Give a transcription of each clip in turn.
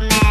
on that.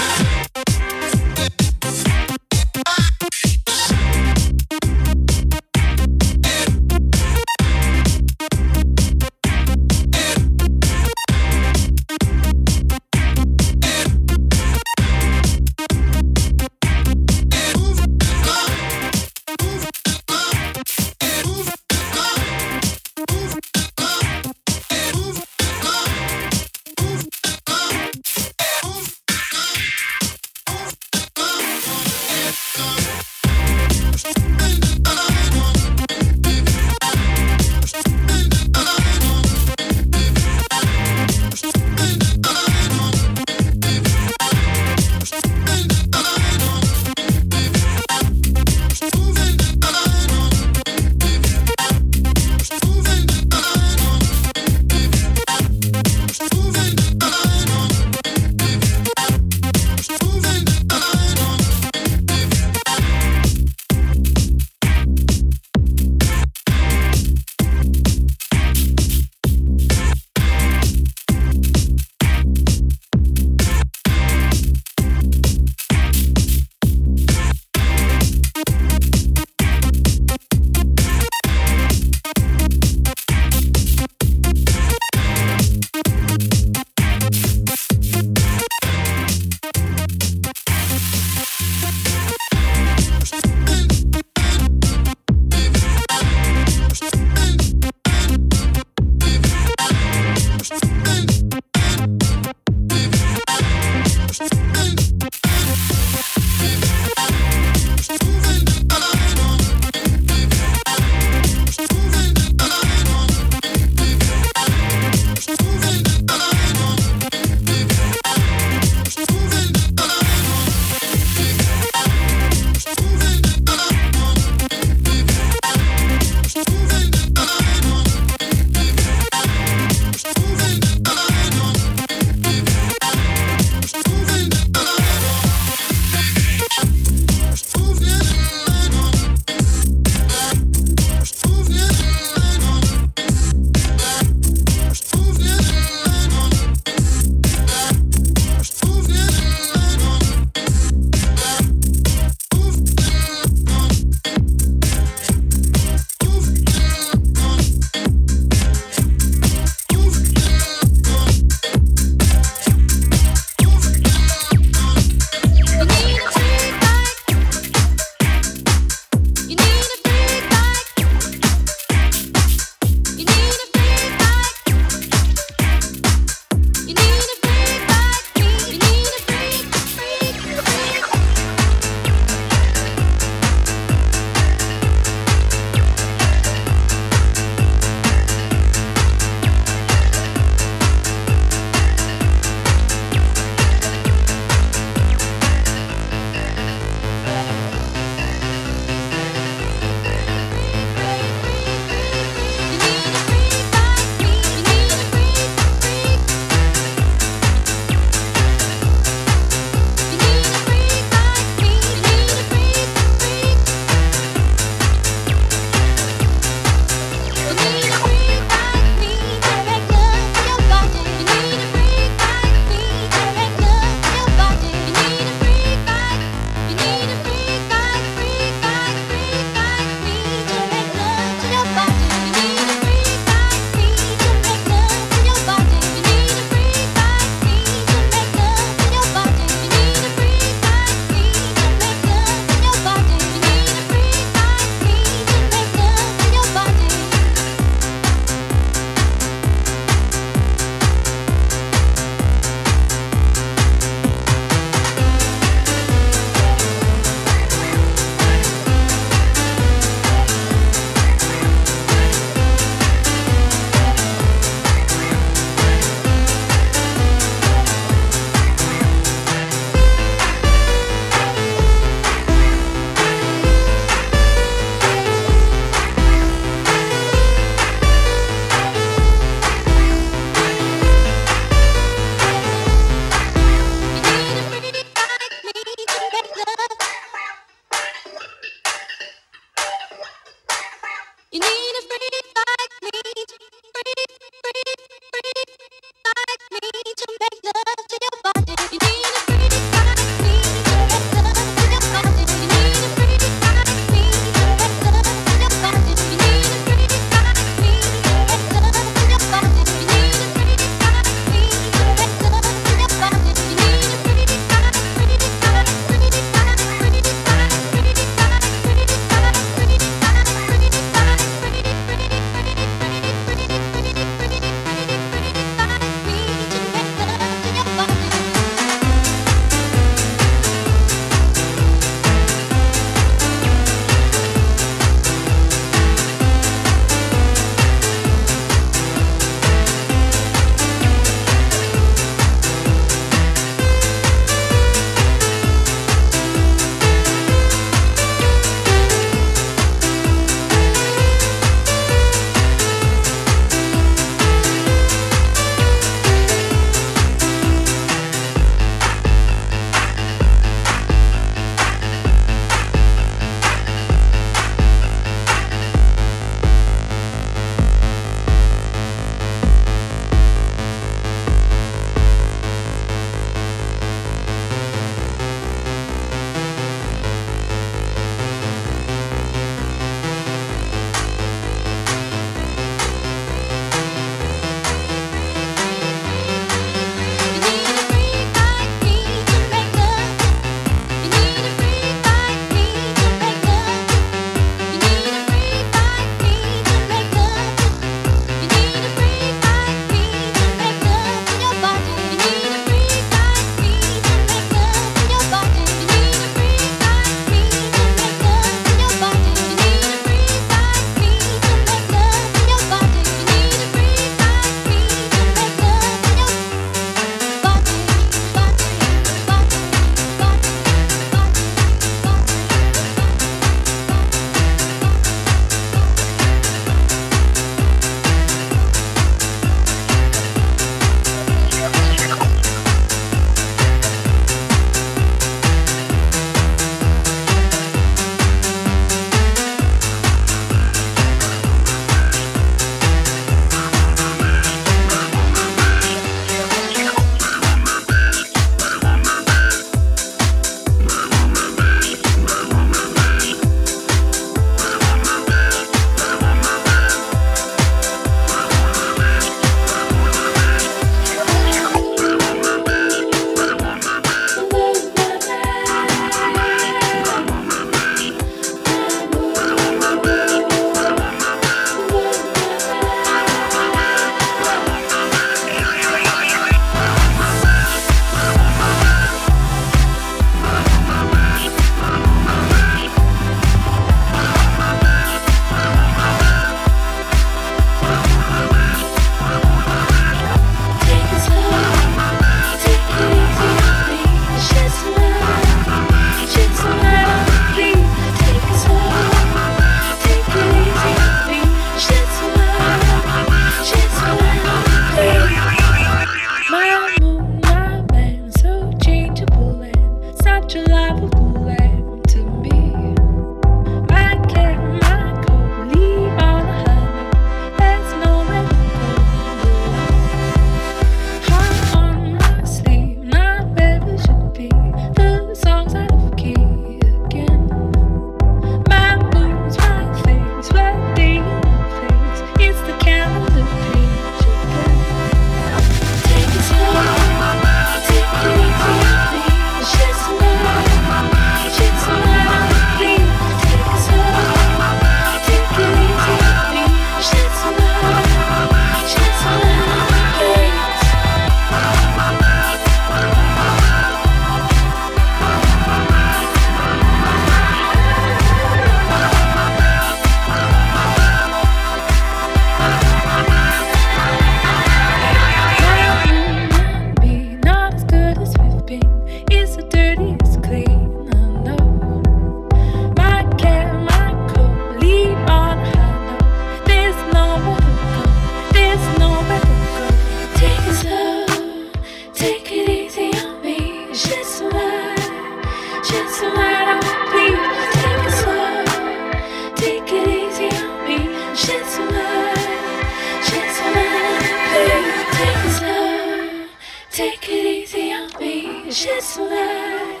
Shed some light,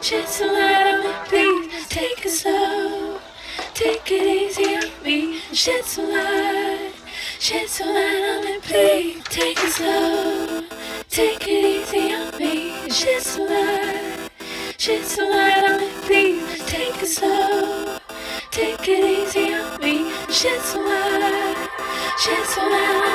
shed some light on me, please. Take it slow, take it easy on me, shed some light, shed some light on me, please. Take it slow, take it easy on me, shed some light, shed some light on me, please. Take it slow, take it easy on me, shed some light, shed some light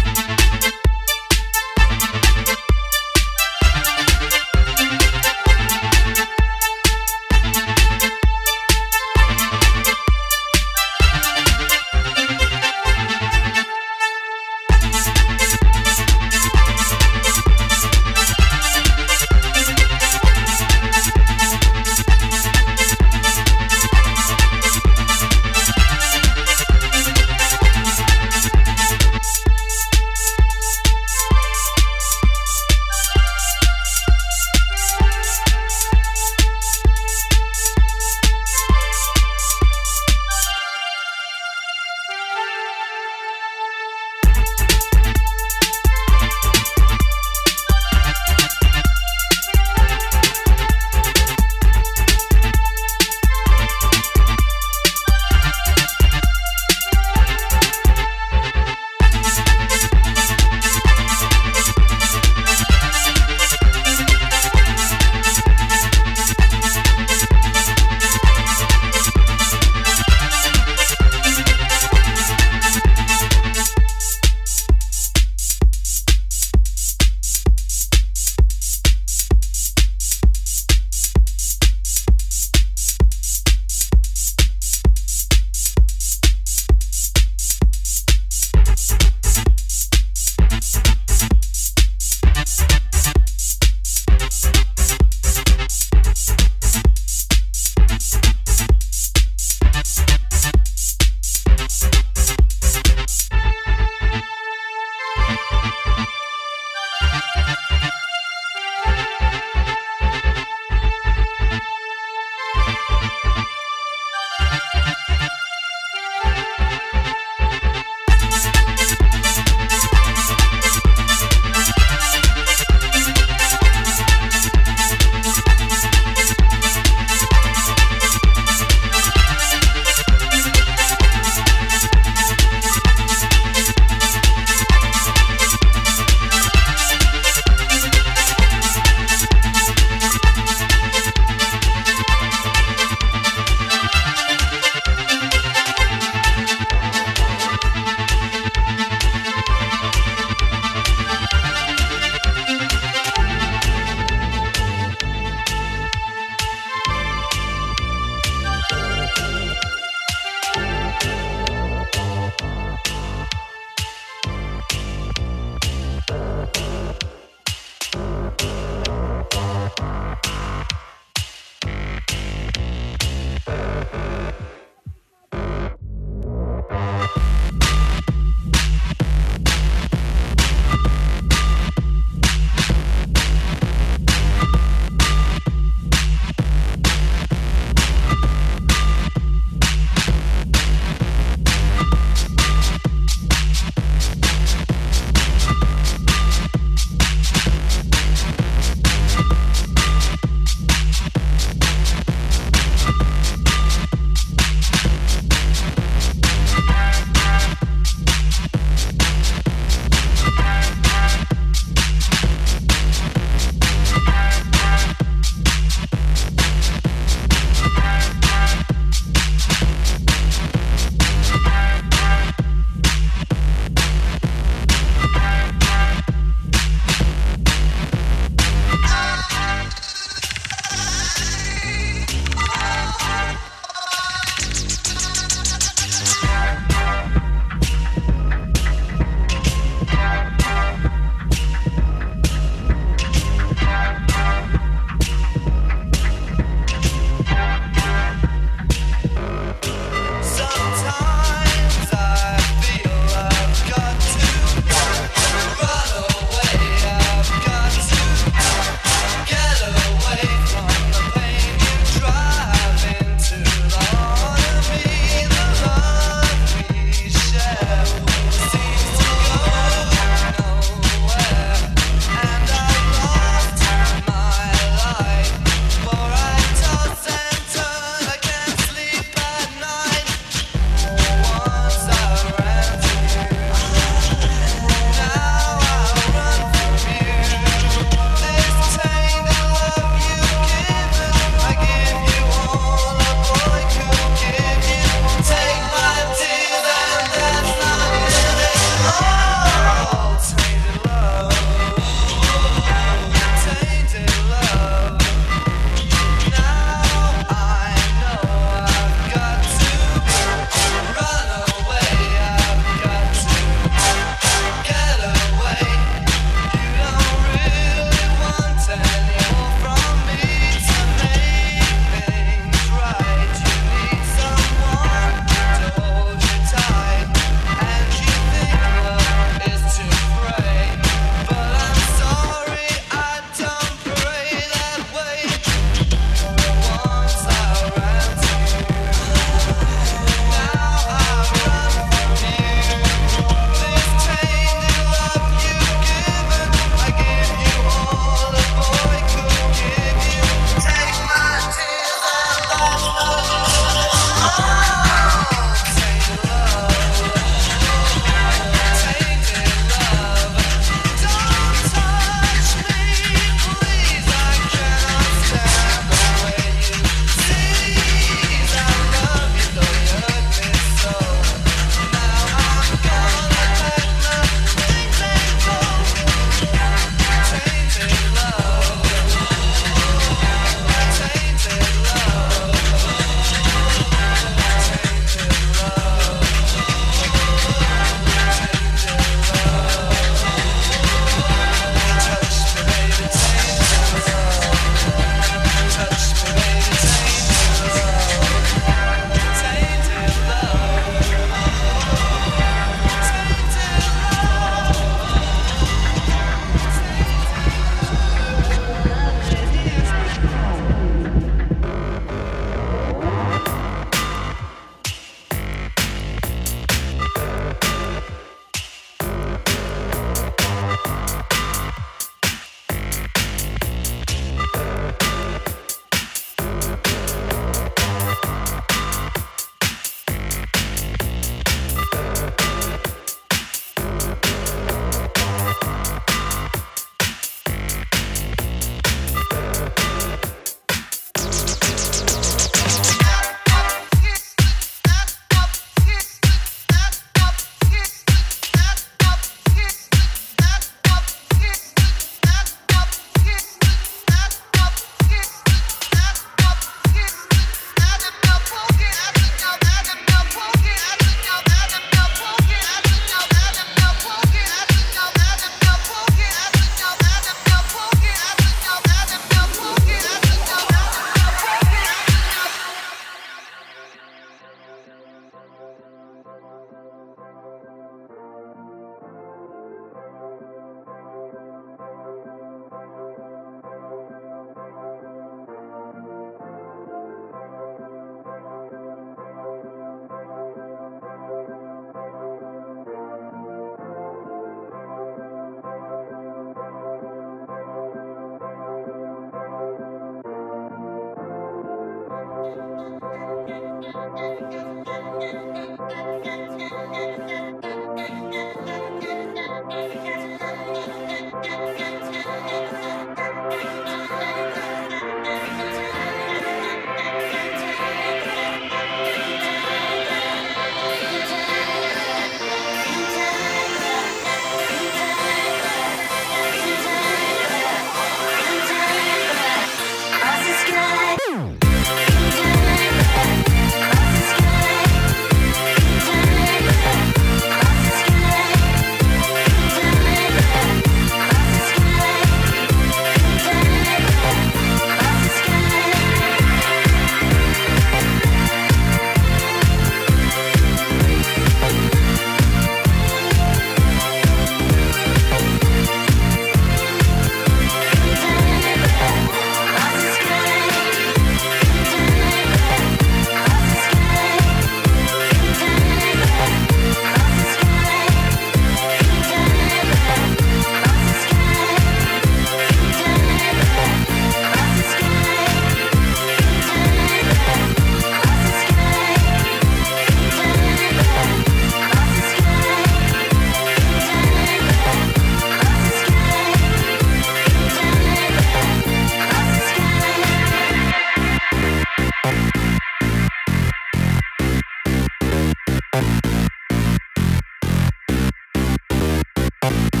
Thank